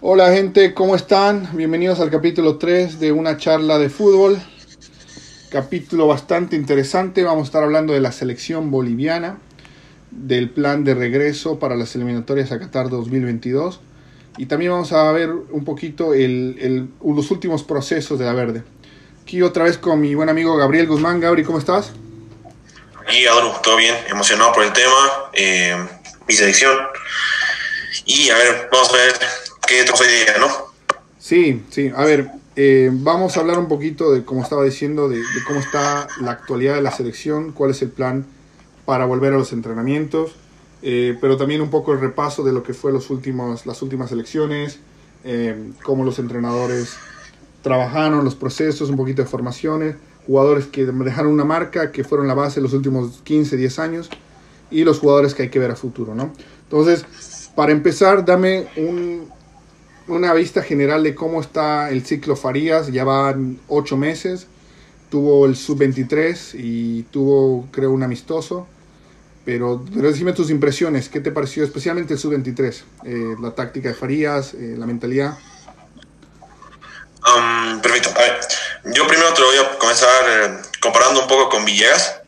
Hola gente, ¿cómo están? Bienvenidos al capítulo 3 de una charla de fútbol. Capítulo bastante interesante, vamos a estar hablando de la selección boliviana, del plan de regreso para las eliminatorias a Qatar 2022 y también vamos a ver un poquito los últimos procesos de la verde. Aquí otra vez con mi buen amigo Gabriel Guzmán. Gabri, ¿cómo estás? Y Adru, todo bien, emocionado por el tema, eh, mi selección. Y a ver, vamos a ver día, ¿no? Sí, sí, a ver, eh, vamos a hablar un poquito de, como estaba diciendo, de, cómo está la actualidad de la selección, cuál es el plan para volver a los entrenamientos, eh, pero también un poco el repaso de lo que fue los últimos, las últimas elecciones, eh, cómo los entrenadores trabajaron, los procesos, un poquito de formaciones, jugadores que dejaron una marca, que fueron la base los últimos 15, 10 años, y los jugadores que hay que ver a futuro, ¿no? Entonces, para empezar, dame un, una vista general de cómo está el ciclo Farías, ya van 8 meses, tuvo el sub-23 y tuvo, creo, un amistoso. Pero, pero decime tus impresiones, ¿qué te pareció especialmente el sub-23? Eh, la táctica de Farías, eh, la mentalidad. Um, perfecto. A ver, yo primero te lo voy a comenzar eh, comparando un poco con Villegas,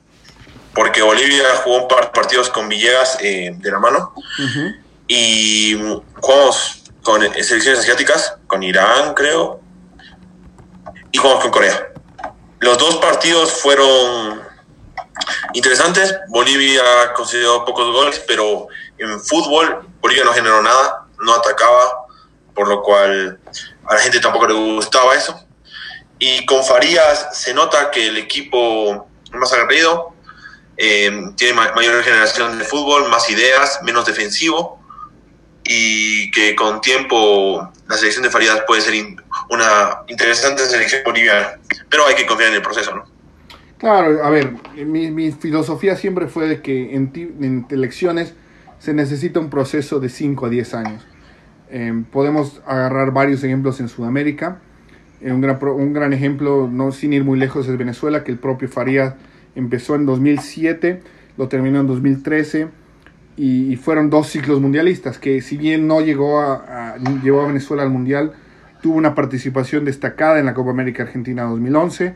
porque Bolivia jugó un par de partidos con Villegas eh, de la mano uh -huh. y jugamos con selecciones asiáticas, con Irán, creo, y con Corea. Los dos partidos fueron interesantes. Bolivia concedió pocos goles, pero en fútbol Bolivia no generó nada, no atacaba, por lo cual a la gente tampoco le gustaba eso. Y con Farías se nota que el equipo más aguerrido, eh, tiene mayor generación de fútbol, más ideas, menos defensivo y que con tiempo la selección de Farías puede ser in una interesante selección boliviana, pero hay que confiar en el proceso, ¿no? Claro, a ver, mi, mi filosofía siempre fue de que en, en, elecciones se necesita un proceso de 5 a 10 años. Eh, podemos agarrar varios ejemplos en Sudamérica. Eh, un, gran, un gran ejemplo, no sin ir muy lejos, es Venezuela, que el propio Farías empezó en 2007, lo terminó en 2013 y, y, fueron dos ciclos mundialistas, que si bien no llegó a, llevó a Venezuela al Mundial, tuvo una participación destacada en la Copa América Argentina 2011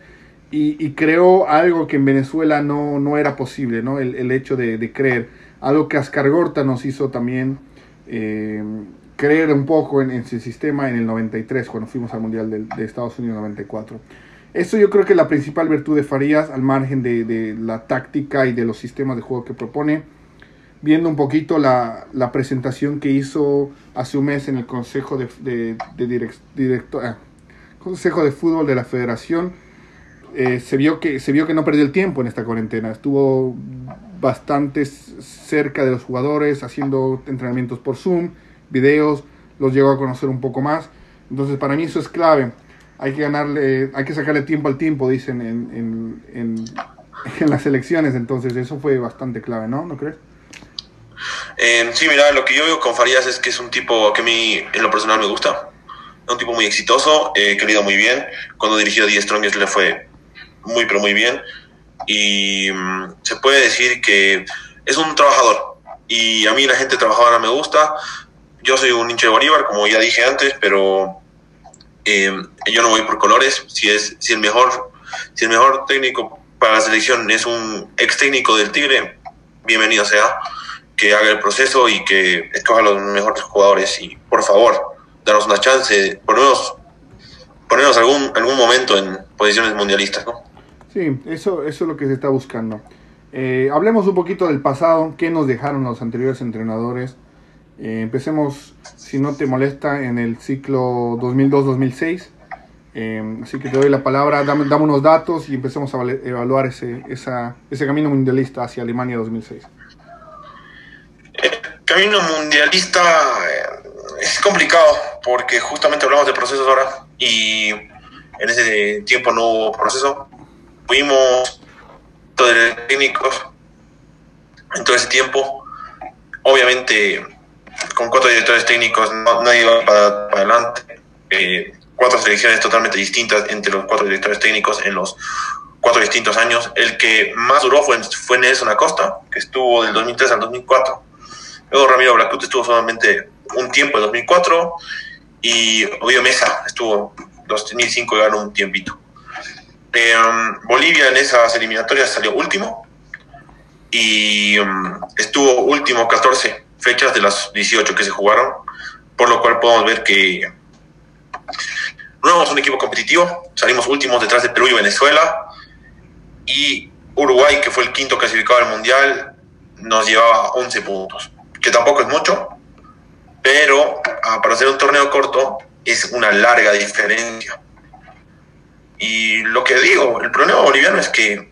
y, y creó algo que en Venezuela no, no era posible, ¿no? El, el hecho de, creer, algo que Ascargorta nos hizo también eh, creer un poco en, su sistema en el 93, cuando fuimos al Mundial de, Estados Unidos 94. Eso yo creo que es la principal virtud de Farías, al margen de la táctica y de los sistemas de juego que propone viendo un poquito la, la, presentación que hizo hace un mes en el Consejo de, de, de direct, director, eh, Consejo de Fútbol de la Federación, eh, se, vio que, se vio que no perdió el tiempo en esta cuarentena. Estuvo bastante cerca de los jugadores, haciendo entrenamientos por Zoom, videos, los llegó a conocer un poco más. Entonces, para mí eso es clave. Hay que ganarle, hay que sacarle tiempo al tiempo, dicen en, en, en, en las elecciones. Entonces, eso fue bastante clave, ¿no? ¿No crees? Eh, sí, mira, lo que yo veo con Farías es que es un tipo que a mí en lo personal me gusta. Es un tipo muy exitoso, eh, que ha ido muy bien. Cuando dirigió a Die Strongest le fue muy, pero muy bien. Y um, se puede decir que es un trabajador. Y a mí la gente trabajadora me gusta. Yo soy un hincha de Bolívar, como ya dije antes, pero eh, yo no voy por colores. Si, es, si, el mejor, si el mejor técnico para la selección es un ex técnico del Tigre, bienvenido sea que haga el proceso y que escoja los mejores jugadores y por favor, danos una chance, ponernos, ponernos algún, algún momento en posiciones mundialistas, ¿no? Sí, eso, eso es lo que se está buscando. Eh, hablemos un poquito del pasado, qué nos dejaron los anteriores entrenadores. Eh, empecemos, si no te molesta, en el ciclo 2002-2006. Eh, así que te doy la palabra, dame, dame, unos datos y empecemos a evaluar ese, esa, ese camino mundialista hacia Alemania 2006 camino mundialista eh, es complicado porque justamente hablamos de procesos ahora y en ese tiempo no hubo proceso. Fuimos técnicos en todo ese tiempo. Obviamente, con cuatro directores técnicos no, nadie iba para, para adelante. Eh, cuatro selecciones totalmente distintas entre los cuatro directores técnicos en los cuatro distintos años. El que más duró fue, fue Nelson Acosta, que estuvo del 2003 al 2004 Luego Ramiro Blacute estuvo solamente un tiempo en 2004 y Ovidio Mesa estuvo 2005 y ganó un tiempito. Um, Bolivia en esas eliminatorias salió último y um, estuvo último 14 fechas de las 18 que se jugaron, por lo cual podemos ver que no éramos un equipo competitivo, salimos últimos detrás de Perú y Venezuela. Y Uruguay, que fue el quinto clasificado del Mundial, nos llevaba 11 puntos, que tampoco es mucho, pero ah, para hacer un torneo corto es una larga diferencia. Y lo que digo, el problema boliviano es que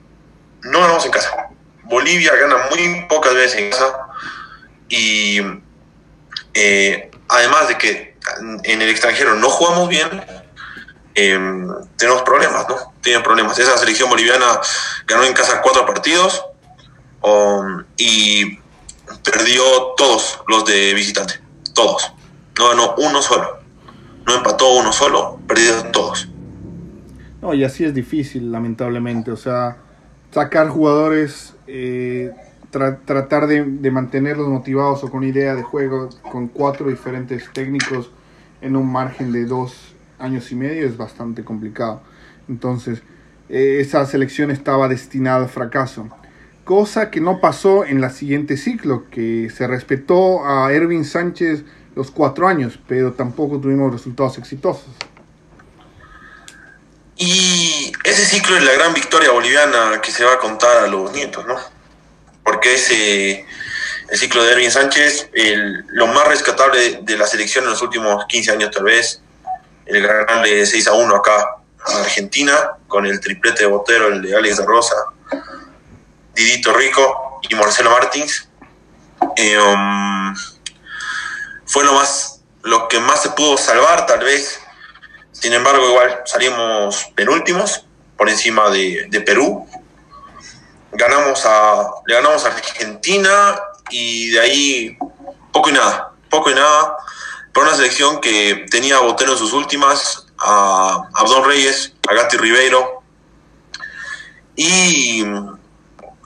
no ganamos en casa. Bolivia gana muy pocas veces en casa y eh, además de que en el extranjero no jugamos bien, em, tenemos problemas, ¿no? Tienen problemas. Esa selección boliviana ganó en casa cuatro partidos um, y perdió todos los de visitante, todos. No ganó uno solo. No empató uno solo, perdió todos. No, y así es difícil, lamentablemente. O sea, sacar jugadores, eh, tratar de, mantenerlos motivados o con idea de juego con cuatro diferentes técnicos en un margen de dos años y medio es bastante complicado. Entonces, eh, esa selección estaba destinada al fracaso. Cosa que no pasó en la siguiente ciclo, que se respetó a Ervin Sánchez los cuatro años, pero tampoco tuvimos resultados exitosos. Y ese ciclo es la gran victoria boliviana que se va a contar a los nietos, ¿no? Porque ese el ciclo de Erwin Sánchez, el, lo más rescatable de la selección en los últimos 15 años tal vez, el ganarle 6 a 1 acá a Argentina, con el triplete de Botero, el de Alex de Rosa, Didito Rico y Marcelo Martins. Eh, um, fue lo más lo que más se pudo salvar tal vez sin embargo, igual salimos penúltimos por encima de, Perú. Ganamos a, le ganamos a Argentina y de ahí poco y nada, poco y nada. Por una selección que tenía a Botero en sus últimas, a Abdón Reyes, a Gatti Ribeiro. Y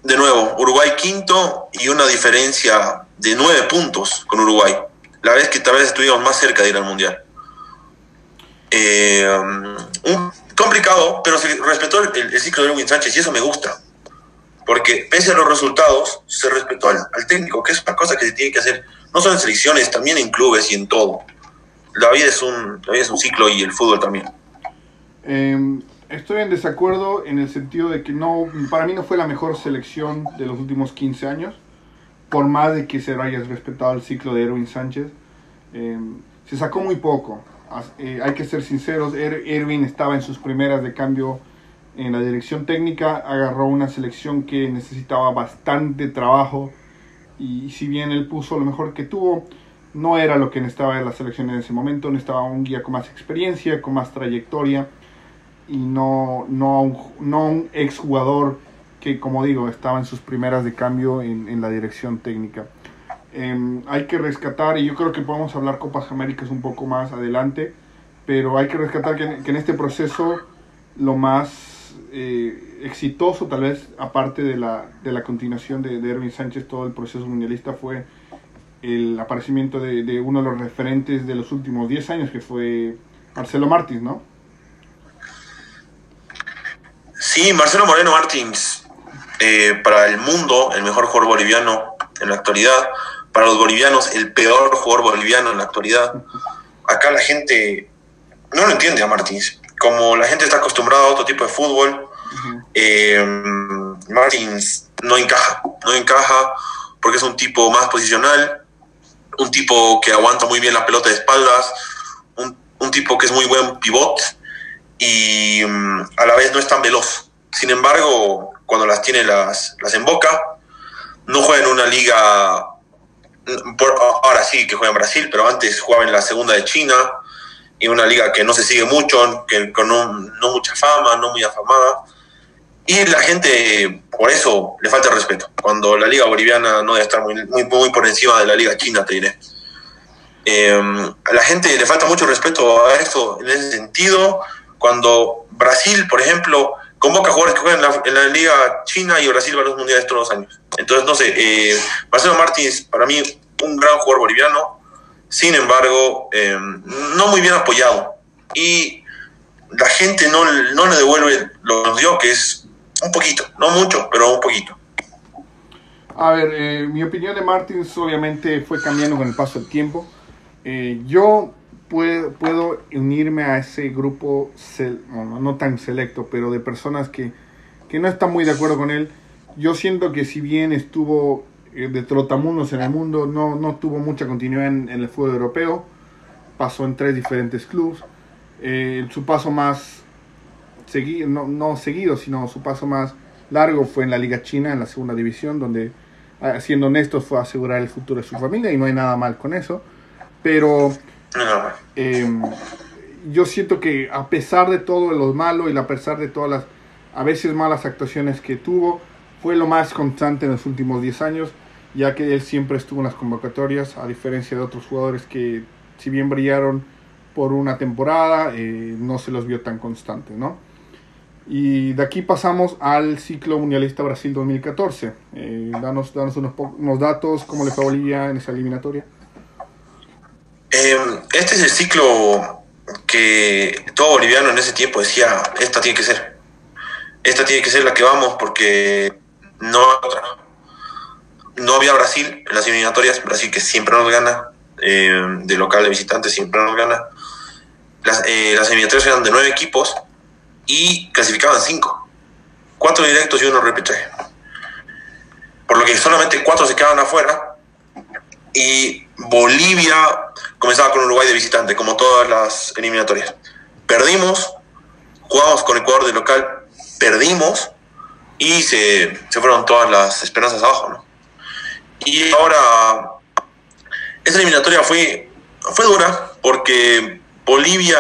de nuevo, Uruguay quinto y una diferencia de nueve puntos con Uruguay. La vez que tal vez estuvimos más cerca de ir al Mundial. Eh, un, complicado, pero se respetó el, ciclo de Erwin Sánchez y eso me gusta. Porque pese a los resultados, se respetó al, técnico, que es una cosa que se tiene que hacer, no solo en selecciones, también en clubes y en todo. La vida es un, es un ciclo y el fútbol también. Em, estoy en desacuerdo en el sentido de que no, para mí no fue la mejor selección de los últimos 15 años, por más de que se haya respetado el ciclo de Erwin Sánchez. Em, se sacó muy poco. Eh, hay que ser sinceros, er-, Erwin estaba en sus primeras de cambio en la dirección técnica, agarró una selección que necesitaba bastante trabajo y si bien él puso lo mejor que tuvo, no era lo que necesitaba la selección en ese momento, necesitaba un guía con más experiencia, con más trayectoria y no, no, un, no un exjugador que, como digo, estaba en sus primeras de cambio en, en la dirección técnica. Em, hay que rescatar, y yo creo que podemos hablar Copas Américas un poco más adelante, pero hay que rescatar que, en este proceso lo más eh, exitoso, tal vez, aparte de la, de la continuación de, de, Erwin Sánchez, todo el proceso mundialista, fue el aparecimiento de, de uno de los referentes de los últimos 10 años, que fue Marcelo Martins, ¿no? Sí, Marcelo Moreno Martins, eh, para el mundo, el mejor jugador boliviano en la actualidad para los bolivianos el peor jugador boliviano en la actualidad. Acá la gente no lo entiende a Martins. Como la gente está acostumbrada a otro tipo de fútbol, eh, Martins no encaja, no encaja porque es un tipo más posicional, un tipo que aguanta muy bien la pelota de espaldas, un, tipo que es muy buen pivot y mm, a la vez no es tan veloz. Sin embargo, cuando las tiene las, las boca no juega en una liga ahora sí que juega en Brasil, pero antes jugaba en la segunda de China, y una liga que no se sigue mucho, que con no, mucha fama, no muy afamada. Y la gente, por eso, le falta respeto. Cuando la liga boliviana no debe estar muy, muy, muy por encima de la liga china, te diré. Em, a la gente le falta mucho respeto a esto en ese sentido. Cuando Brasil, por ejemplo, convoca jugadores que juegan en la, Liga China y Brasil va a los mundiales todos los años. Entonces, no sé, eh, Marcelo Martins, para mí, un gran jugador boliviano, sin embargo, eh, no muy bien apoyado. Y la gente no, no le devuelve lo que nos dio, que es un poquito, no mucho, pero un poquito. A ver, eh, mi opinión de Martins obviamente fue cambiando con el paso del tiempo. Eh, yo puedo, puedo, unirme a ese grupo, no, tan selecto, pero de personas que, que, no están muy de acuerdo con él. Yo siento que si bien estuvo eh, de trotamundos en el mundo, no, no tuvo mucha continuidad en, el fútbol europeo. Pasó en tres diferentes clubes. su paso más seguido, no, no seguido, sino su paso más largo fue en la Liga China, en la segunda división, donde, ah, siendo honestos, fue asegurar el futuro de su familia y no hay nada mal con eso. Pero em, yo siento que a pesar de todo lo malo y a pesar de todas las a veces malas actuaciones que tuvo, fue lo más constante en los últimos 10 años, ya que él siempre estuvo en las convocatorias, a diferencia de otros jugadores que si bien brillaron por una temporada, eh, no se los vio tan constantes, ¿no? Y de aquí pasamos al ciclo mundialista Brasil 2014. Eh, danos, danos unos, unos, datos, cómo le fue a Bolivia en esa eliminatoria. Eh, este es el ciclo que todo boliviano en ese tiempo decía, esta tiene que ser. Esta tiene que ser la que vamos porque no No había Brasil en las eliminatorias, Brasil que siempre nos gana, eh, de local de visitantes siempre nos gana. Las, las eliminatorias eran de nueve equipos y clasificaban cinco. Cuatro directos y uno repechaje. Por lo que solamente cuatro se quedaban afuera. Y Bolivia comenzaba con Uruguay de visitante, como todas las eliminatorias. Perdimos, jugamos con Ecuador de local, perdimos y se, se fueron todas las esperanzas abajo. ¿no? Y ahora, esa eliminatoria fue, fue dura porque Bolivia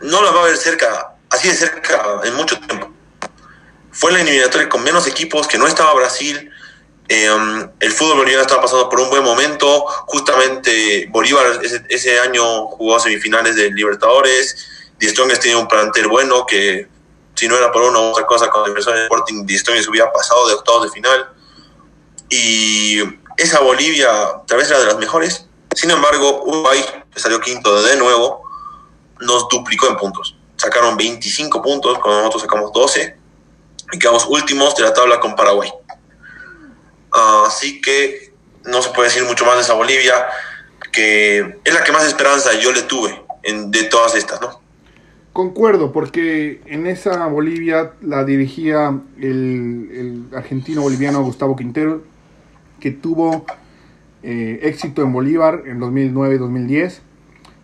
no la va a ver cerca así de cerca en mucho tiempo. Fue la eliminatoria con menos equipos, que no estaba Brasil. Em, el fútbol boliviano estaba pasando por un buen momento. Justamente Bolívar ese, año jugó semifinales de Libertadores. Die Strongest tenía un plantel bueno que, si no era por una u otra cosa con el Sporting, Die hubiera pasado de octavos de final. Y esa Bolivia tal vez era de las mejores. Sin embargo, Uruguay, salió quinto de nuevo, nos duplicó en puntos sacaron 25 puntos, cuando nosotros sacamos 12 y quedamos últimos de la tabla con Paraguay. Así que no se puede decir mucho más de esa Bolivia, que es la que más esperanza yo le tuve en, de todas estas, ¿no? Concuerdo, porque en esa Bolivia la dirigía el, argentino boliviano Gustavo Quintero, que tuvo eh, éxito en Bolívar en 2009-2010,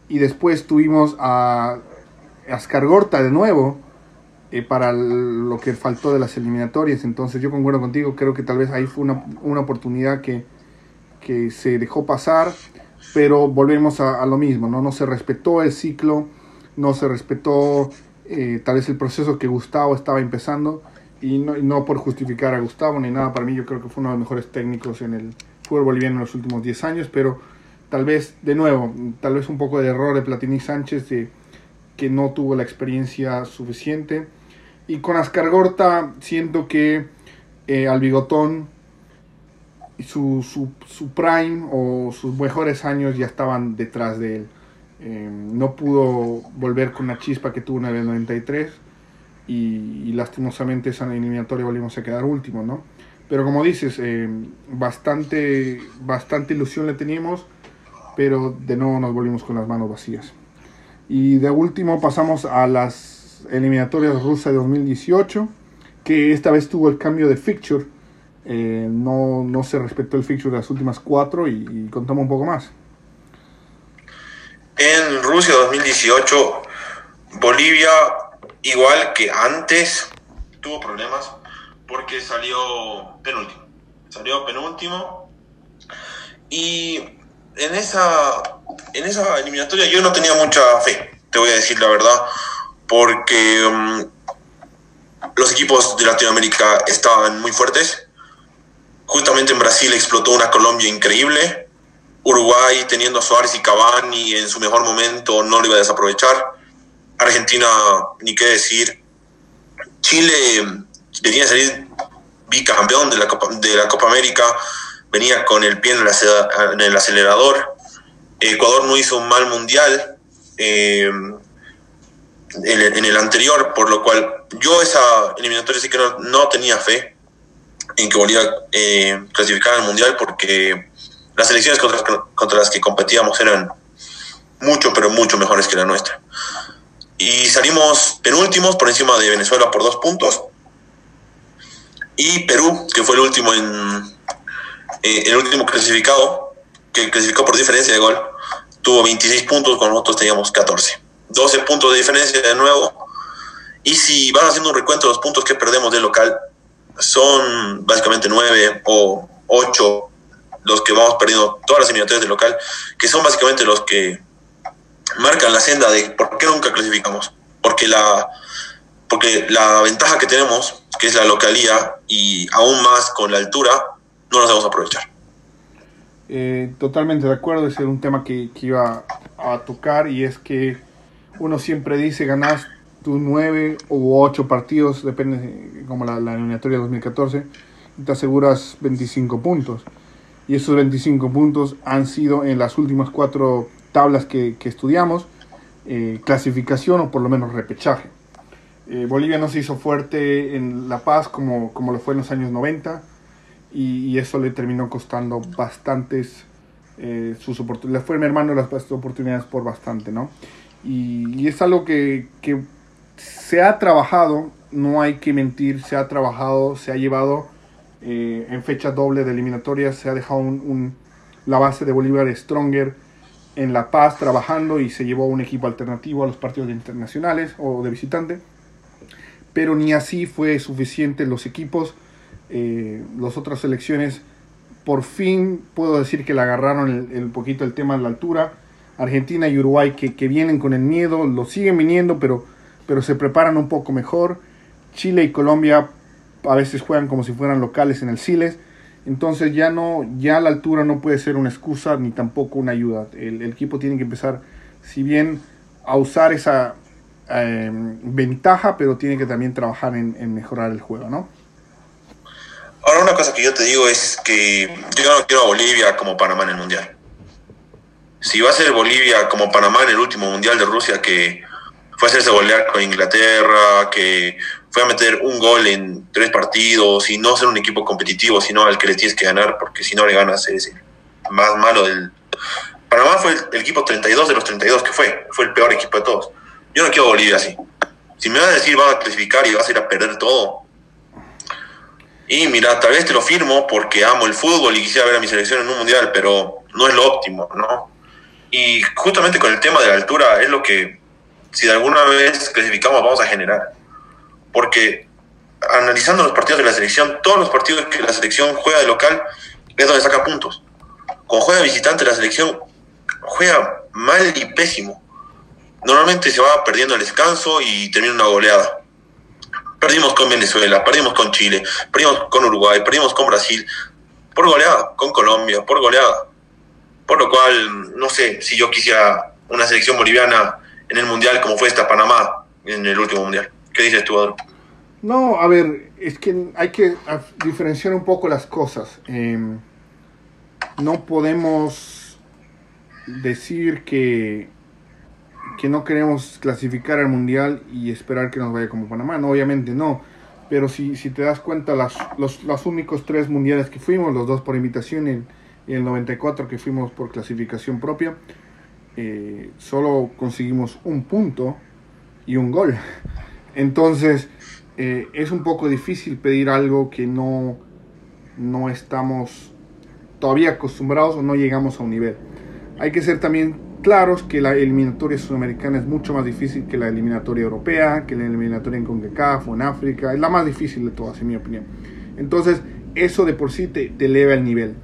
y después tuvimos a Ascargorta de nuevo eh, para lo que faltó de las eliminatorias. Entonces yo concuerdo contigo, creo que tal vez ahí fue una, una oportunidad que, que, se dejó pasar, pero volvemos a, lo mismo, ¿no? no se respetó el ciclo, no se respetó eh, tal vez el proceso que Gustavo estaba empezando. Y no, no, por justificar a Gustavo ni nada, para mí yo creo que fue uno de los mejores técnicos en el fútbol boliviano en los últimos 10 años, pero tal vez, de nuevo, tal vez un poco de error de Platini Sánchez de que no tuvo la experiencia suficiente. Y con Ascargorta siento que eh, al bigotón su, su, su, prime o sus mejores años ya estaban detrás de él. Eh, no pudo volver con la chispa que tuvo en el 93 y, lastimosamente esa eliminatoria volvimos a quedar último, ¿no? Pero como dices, eh, bastante, bastante ilusión le teníamos, pero de nuevo nos volvimos con las manos vacías. Y de último pasamos a las eliminatorias rusas de 2018, que esta vez tuvo el cambio de fixture. Eh, no, no, se respetó el fixture de las últimas cuatro y, contamos un poco más. En Rusia 2018, Bolivia, igual que antes, tuvo problemas porque salió penúltimo. Salió penúltimo y en esa en esa eliminatoria yo no tenía mucha fe, te voy a decir la verdad, porque mm, los equipos de Latinoamérica estaban muy fuertes. Justamente en Brasil explotó una Colombia increíble. Uruguay, teniendo a Suárez y Cavani en su mejor momento, no lo iba a desaprovechar. Argentina, ni qué decir. Chile venía a salir bicampeón de la Copa, de la Copa América, venía con el pie en el acelerador Ecuador no hizo un mal mundial eh, en, el anterior, por lo cual yo esa eliminatoria sí que no, tenía fe en que Bolivia eh, clasificara al mundial porque las selecciones contra, contra las que competíamos eran mucho, pero mucho mejores que la nuestra. Y salimos penúltimos por encima de Venezuela por dos puntos. Y Perú, que fue el último en eh, el último clasificado, que clasificó por diferencia de gol, tuvo 26 puntos, con nosotros teníamos 14. 12 puntos de diferencia de nuevo. Y si van haciendo un recuento de los puntos que perdemos del local, son básicamente 9 o 8 los que vamos perdiendo todas las eliminatorias del local, que son básicamente los que marcan la senda de por qué nunca clasificamos. Porque la, porque la ventaja que tenemos, que es la localía, y aún más con la altura, no las vamos a aprovechar. Eh, totalmente de acuerdo, ese es un tema que, que, iba a tocar y es que uno siempre dice ganas tus nueve u ocho partidos, depende como la, la eliminatoria 2014, y te aseguras 25 puntos. Y esos 25 puntos han sido en las últimas cuatro tablas que, que estudiamos, eh, clasificación o por lo menos repechaje. Eh, Bolivia no se hizo fuerte en La Paz como, como lo fue en los años 90 y, eso le terminó costando bastantes eh, sus oportunidades. Le fue mi hermano las oportunidades por bastante, ¿no? Y, es algo que, que, se ha trabajado, no hay que mentir, se ha trabajado, se ha llevado eh, en fecha doble de eliminatorias, se ha dejado un, la base de Bolívar Stronger en La Paz trabajando y se llevó un equipo alternativo a los partidos internacionales o de visitante. Pero ni así fue suficiente los equipos eh, las otras selecciones por fin puedo decir que le agarraron el, poquito el tema de la altura. Argentina y Uruguay que, que, vienen con el miedo, lo siguen viniendo, pero, pero se preparan un poco mejor. Chile y Colombia a veces juegan como si fueran locales en el Siles. Entonces ya no, ya la altura no puede ser una excusa ni tampoco una ayuda. El, equipo tiene que empezar, si bien a usar esa eh, ventaja, pero tiene que también trabajar en, en mejorar el juego, ¿no? Ahora, una cosa que yo te digo es que yo no quiero a Bolivia como Panamá en el Mundial. Si va a ser Bolivia como Panamá en el último Mundial de Rusia, que fue a hacerse golear con Inglaterra, que fue a meter un gol en tres partidos y no ser un equipo competitivo, sino al que le tienes que ganar, porque si no le ganas es el más malo del... Panamá fue el, equipo 32 de los 32 que fue, fue el peor equipo de todos. Yo no quiero Bolivia así. Si me van a decir va a clasificar y vas a ir a perder todo, y mira, tal vez te lo firmo porque amo el fútbol y quisiera ver a mi selección en un mundial, pero no es lo óptimo, ¿no? Y justamente con el tema de la altura es lo que, si de alguna vez clasificamos, vamos a generar. Porque analizando los partidos de la selección, todos los partidos que la selección juega de local es donde saca puntos. Cuando juega visitante, la selección juega mal y pésimo. Normalmente se va perdiendo el descanso y termina una goleada. Perdimos con Venezuela, perdimos con Chile, perdimos con Uruguay, perdimos con Brasil, por goleada, con Colombia, por goleada. Por lo cual, no sé si yo quisiera una selección boliviana en el Mundial como fue esta Panamá en el último Mundial. ¿Qué dices tú, Adro? No, a ver, es que hay que diferenciar un poco las cosas. Em, no podemos decir que que no queremos clasificar al mundial y esperar que nos vaya como Panamá. No, obviamente no. Pero si, si te das cuenta, las, los, los únicos tres mundiales que fuimos, los dos por invitación y el, 94 que fuimos por clasificación propia, eh, solo conseguimos un punto y un gol. Entonces, eh, es un poco difícil pedir algo que no, no estamos todavía acostumbrados o no llegamos a un nivel. Hay que ser también claros que la eliminatoria sudamericana es mucho más difícil que la eliminatoria europea, que la eliminatoria en CONCACAF o en África, es la más difícil de todas en mi opinión. Entonces, eso de por sí te, eleva el nivel.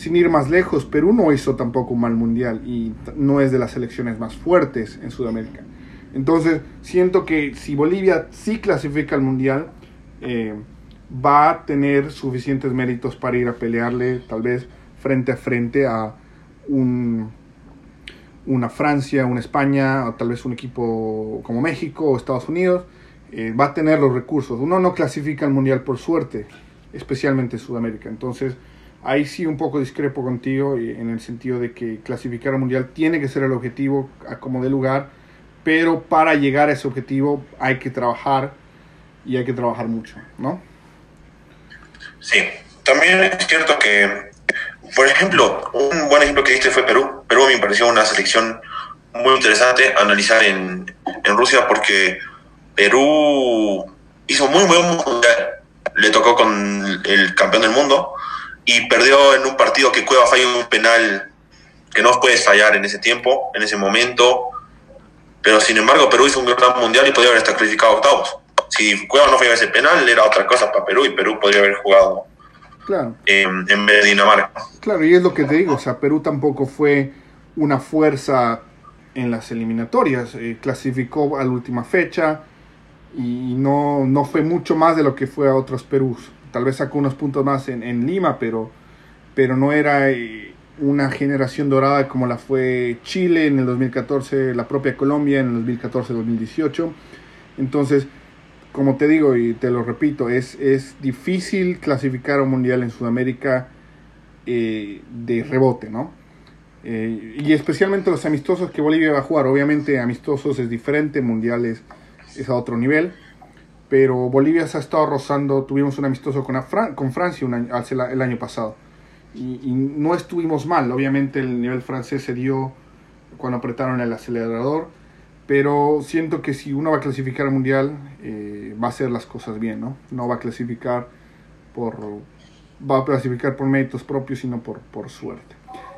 Sin ir más lejos, Perú no hizo tampoco un mal mundial y no es de las selecciones más fuertes en Sudamérica. Entonces, siento que si Bolivia sí clasifica al mundial, eh, va a tener suficientes méritos para ir a pelearle tal vez frente a frente a un una Francia, una España, o tal vez un equipo como México o Estados Unidos, eh, va a tener los recursos. Uno no clasifica al Mundial por suerte, especialmente en Sudamérica. Entonces, ahí sí un poco discrepo contigo en el sentido de que clasificar al mundial tiene que ser el objetivo a como de lugar, pero para llegar a ese objetivo hay que trabajar y hay que trabajar mucho, ¿no? Sí, también es cierto que, por ejemplo, un buen ejemplo que diste fue Perú. Perú me pareció una selección muy interesante analizar en, en Rusia porque Perú hizo muy buen mundial. Le tocó con el campeón del mundo y perdió en un partido que Cueva falló un penal que no puedes fallar en ese tiempo, en ese momento. Pero sin embargo, Perú hizo un gran mundial y podría haber estado clasificado a octavos. Si Cueva no fallaba ese penal, era otra cosa para Perú y Perú podría haber jugado claro. en vez de Dinamarca. Claro, y es lo que te digo, o sea, Perú tampoco fue una fuerza en las eliminatorias, eh, clasificó a la última fecha y no, no fue mucho más de lo que fue a otros Perús. Tal vez sacó unos puntos más en, en Lima, pero, pero no era eh, una generación dorada como la fue Chile en el 2014, la propia Colombia en el 2014-2018. Entonces, como te digo y te lo repito, es, es difícil clasificar un mundial en Sudamérica eh, de rebote, ¿no? Eh, y especialmente los amistosos que Bolivia va a jugar. Obviamente amistosos es diferente, mundiales es a otro nivel. Pero Bolivia se ha estado rozando, tuvimos un amistoso con, con Francia un año, el año pasado. Y, y, no estuvimos mal, obviamente el nivel francés se dio cuando apretaron el acelerador. Pero siento que si uno va a clasificar al mundial, eh, va a hacer las cosas bien, ¿no? No va a clasificar por, va a clasificar por méritos propios, sino por, por suerte.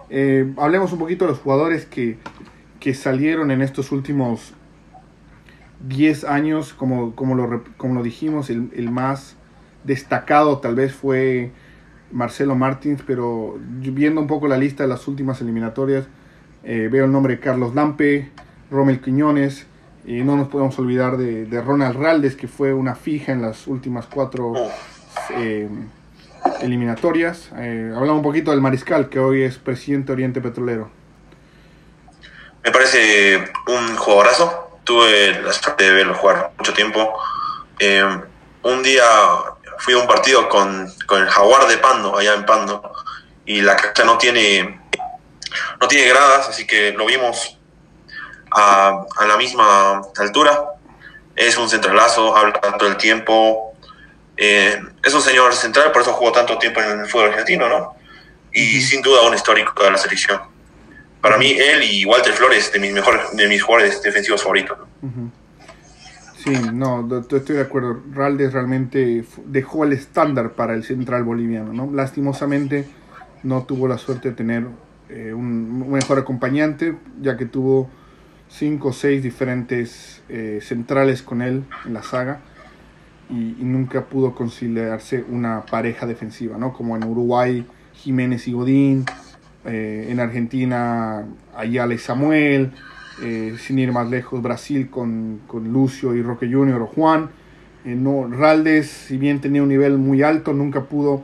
Eh, hablemos un poquito de los jugadores que, que salieron en estos últimos 10 años, como, como, lo, como lo dijimos, el, el, más destacado tal vez fue Marcelo Martins, pero viendo un poco la lista de las últimas eliminatorias, eh, veo el nombre de Carlos Lampe, Rommel Quiñones, y no nos podemos olvidar de, Ronald Raldes, que fue una fija en las últimas cuatro eh, eliminatorias. Eh, hablamos un poquito del Mariscal, que hoy es presidente de Oriente Petrolero. Me parece un jugadorazo. Tuve la suerte de verlo jugar mucho tiempo. Eh, un día fui a un partido con, con, el Jaguar de Pando, allá en Pando, y la cancha no tiene, no tiene gradas, así que lo vimos a, a la misma altura. Es un centralazo, habla tanto el tiempo, eh, es un señor central, por eso jugó tanto tiempo en el fútbol argentino, ¿no? Y sin duda un histórico de la selección. Para mí, él y Walter Flores, de mis mejores, de mis jugadores defensivos favoritos. -huh. Sí, no, estoy de acuerdo. Raldes realmente dejó el estándar para el central boliviano, ¿no? Lastimosamente no tuvo la suerte de tener eh, un, un, mejor acompañante, ya que tuvo cinco o seis diferentes eh, centrales con él en la saga y, y, nunca pudo conciliarse una pareja defensiva, ¿no? Como en Uruguay, Jiménez y Godín, eh, en Argentina, Ayala y Samuel, eh, sin ir más lejos, Brasil con, con Lucio y Roque Junior o Juan. Eh, no, Raldes, si bien tenía un nivel muy alto, nunca pudo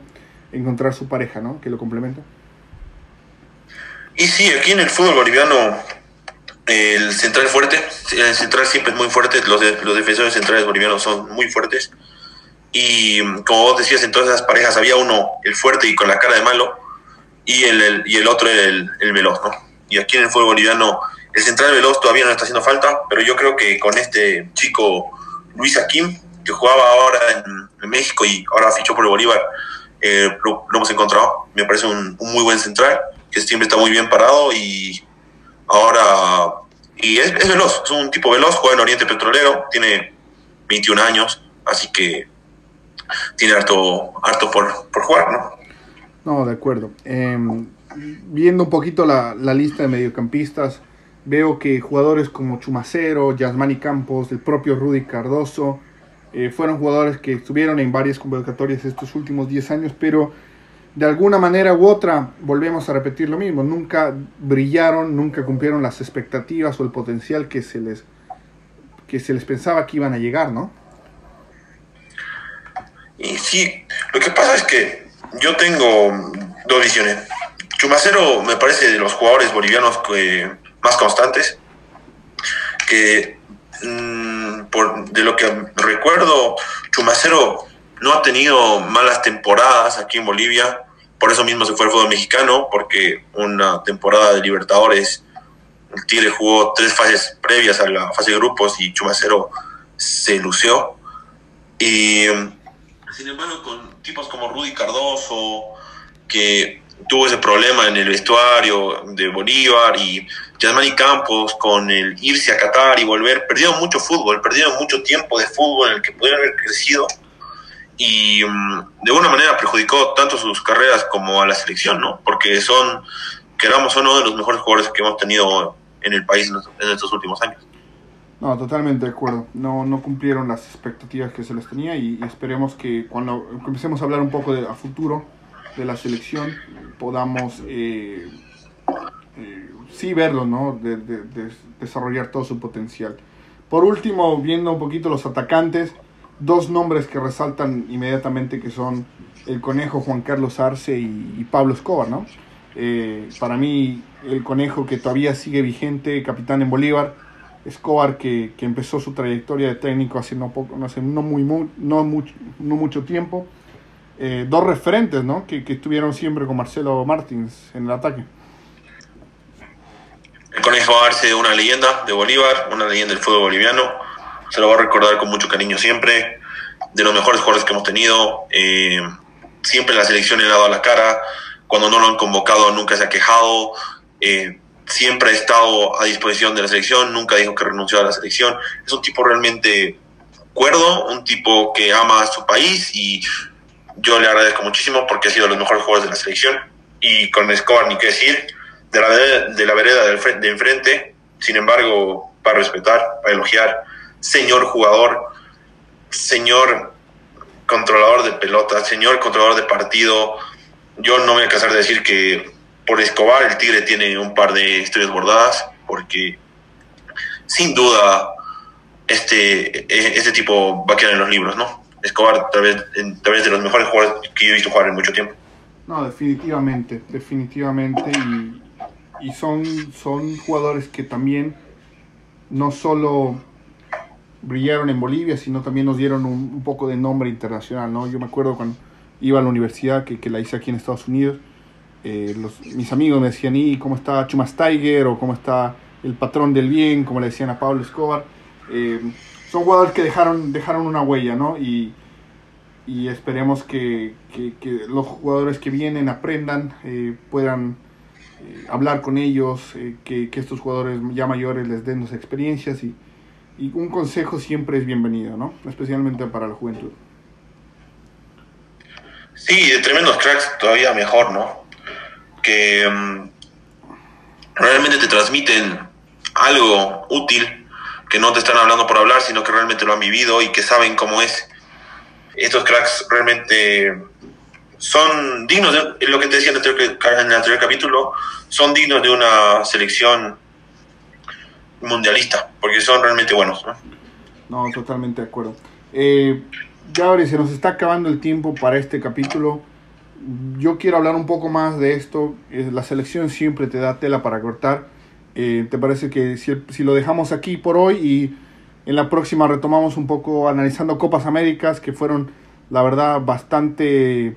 encontrar su pareja, ¿no? Que lo complementa. Y sí, aquí en el fútbol boliviano el central fuerte, el central siempre es muy fuerte, los, los defensores centrales bolivianos son muy fuertes. Y como vos decías, en todas esas parejas había uno, el fuerte y con la cara de malo, y el, el y el otro el, el, veloz, ¿no? Y aquí en el fútbol boliviano, el central veloz todavía no está haciendo falta, pero yo creo que con este chico Luis Akim, que jugaba ahora en, México y ahora fichó por el Bolívar, eh, lo, hemos encontrado. Me parece un, muy buen central, que siempre está muy bien parado y ahora y es, es, veloz, es un tipo veloz, juega en Oriente Petrolero, tiene 21 años, así que tiene harto, harto por, por jugar, ¿no? No, de acuerdo. Eh, viendo un poquito la, la, lista de mediocampistas, veo que jugadores como Chumacero, Yasmani Campos, el propio Rudy Cardoso, eh, fueron jugadores que estuvieron en varias convocatorias estos últimos 10 años, pero de alguna manera u otra volvemos a repetir lo mismo, nunca brillaron, nunca cumplieron las expectativas o el potencial que se les que se les pensaba que iban a llegar, ¿no? Y sí, lo que pasa es que yo tengo dos visiones. Chumacero me parece de los jugadores bolivianos que, más constantes, que mmm, por, de lo que recuerdo, Chumacero no ha tenido malas temporadas aquí en Bolivia, por eso mismo se fue al fútbol mexicano, porque una temporada de Libertadores, el Tigre jugó tres fases previas a la fase de grupos y Chumacero se lució. Y sin embargo, con tipos como Rudy Cardoso, que tuvo ese problema en el vestuario de Bolívar y Yasmani Campos con el irse a Qatar y volver, perdieron mucho fútbol, perdieron mucho tiempo de fútbol en el que pudieron haber crecido y mm, de alguna manera perjudicó tanto sus carreras como a la selección, ¿no? Porque son, queramos uno de los mejores jugadores que hemos tenido en el país en estos últimos años. No, totalmente de acuerdo. No, no cumplieron las expectativas que se les tenía y, esperemos que cuando empecemos a hablar un poco de, a futuro de la selección podamos eh, eh, sí verlo, ¿no? De, desarrollar todo su potencial. Por último, viendo un poquito los atacantes, dos nombres que resaltan inmediatamente que son el conejo Juan Carlos Arce y, Pablo Escobar, ¿no? Eh, para mí, el conejo que todavía sigue vigente, capitán en Bolívar, Escobar que, que empezó su trayectoria de técnico hace no, poco, hace no, muy, no, mucho, no mucho tiempo. Eh, dos referentes ¿no? que, que estuvieron siempre con Marcelo Martins en el ataque. El Conejo Arce, una leyenda de Bolívar, una leyenda del fútbol boliviano. Se lo va a recordar con mucho cariño siempre. De los mejores jugadores que hemos tenido. Eh, siempre la selección le ha dado la cara. Cuando no lo han convocado nunca se ha quejado. Eh, siempre ha estado a disposición de la selección. Nunca dijo que renunció a la selección. Es un tipo realmente cuerdo, un tipo que ama a su país y yo le agradezco muchísimo porque ha sido de los mejores jugadores de la selección. Y con Escobar ni qué decir de la, de la vereda de enfrente, sin embargo, para respetar, para elogiar, señor jugador, señor controlador de pelota, señor controlador de partido, yo no voy a cansar de decir que por Escobar el Tigre tiene un par de historias bordadas, porque sin duda este, e, este tipo va a quedar en los libros, ¿no? Escobar tal vez, tal de los mejores jugadores que yo he visto jugar en mucho tiempo. No, definitivamente, definitivamente. Y, y son, son jugadores que también no solo brillaron en Bolivia, sino también nos dieron un, poco de nombre internacional, ¿no? Yo me acuerdo cuando iba a la universidad, que, que la hice aquí en Estados Unidos, eh, los, mis amigos me decían, ¿y cómo está Chumas Tiger? o cómo está el patrón del bien, como le decían a Pablo Escobar. Eh, son jugadores que dejaron, dejaron una huella, ¿no? Y, y esperemos que, que, que, los jugadores que vienen aprendan, eh, puedan eh, hablar con ellos, eh, que, estos jugadores ya mayores les den las experiencias y, y, un consejo siempre es bienvenido, ¿no? Especialmente para la juventud. Sí, de tremendos cracks todavía mejor, ¿no? Que mm, realmente te transmiten algo útil, que no te están hablando por hablar, sino que realmente lo han vivido y que saben cómo es. Estos cracks realmente son dignos de lo que te decía en el anterior, capítulo, son dignos de una selección mundialista, porque son realmente buenos. No, totalmente de acuerdo. Eh, Gabriel, se nos está acabando el tiempo para este capítulo. Yo quiero hablar un poco más de esto. Eh, la selección siempre te da tela para cortar. Eh, ¿Te parece que si, si, lo dejamos aquí por hoy y en la próxima retomamos un poco analizando Copas Américas que fueron, la verdad, bastante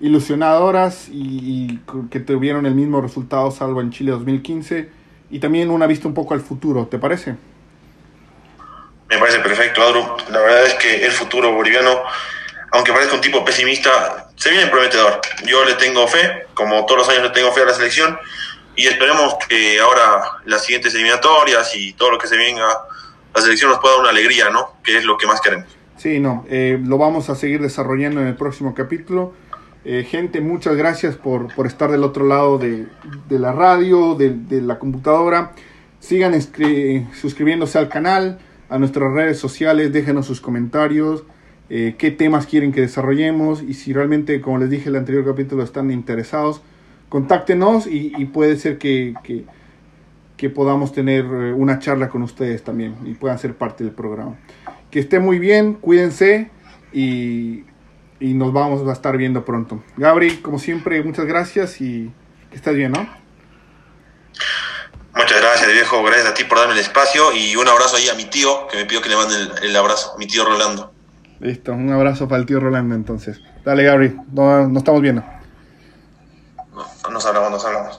ilusionadoras y, que tuvieron el mismo resultado salvo en Chile 2015 y también una vista un poco al futuro, ¿te parece? Me parece perfecto, Adro. La verdad es que el futuro boliviano, aunque parezca un tipo pesimista, se viene prometedor. Yo le tengo fe, como todos los años le tengo fe a la selección y esperemos que ahora las siguientes eliminatorias y todo lo que se venga, la selección nos pueda dar una alegría, ¿no? Que es lo que más queremos. Sí, no, eh, lo vamos a seguir desarrollando en el próximo capítulo eh, gente, muchas gracias por, estar del otro lado de, la radio, de, la computadora. Sigan suscribiéndose al canal, a nuestras redes sociales, déjenos sus comentarios, eh, qué temas quieren que desarrollemos y si realmente, como les dije en el anterior capítulo, están interesados, contáctenos y, puede ser que, que, podamos tener eh, una charla con ustedes también y puedan ser parte del programa. Que esté muy bien, cuídense y y nos vamos a estar viendo pronto. Gabri, como siempre, muchas gracias y que estés bien, ¿no? Muchas gracias, viejo. Gracias a ti por darme el espacio y un abrazo ahí a mi tío que me pidió que le mande el, abrazo, mi tío Rolando. Listo, un abrazo para el tío Rolando entonces. Dale, Gabri, nos no estamos viendo. no nos hablamos, nos hablamos.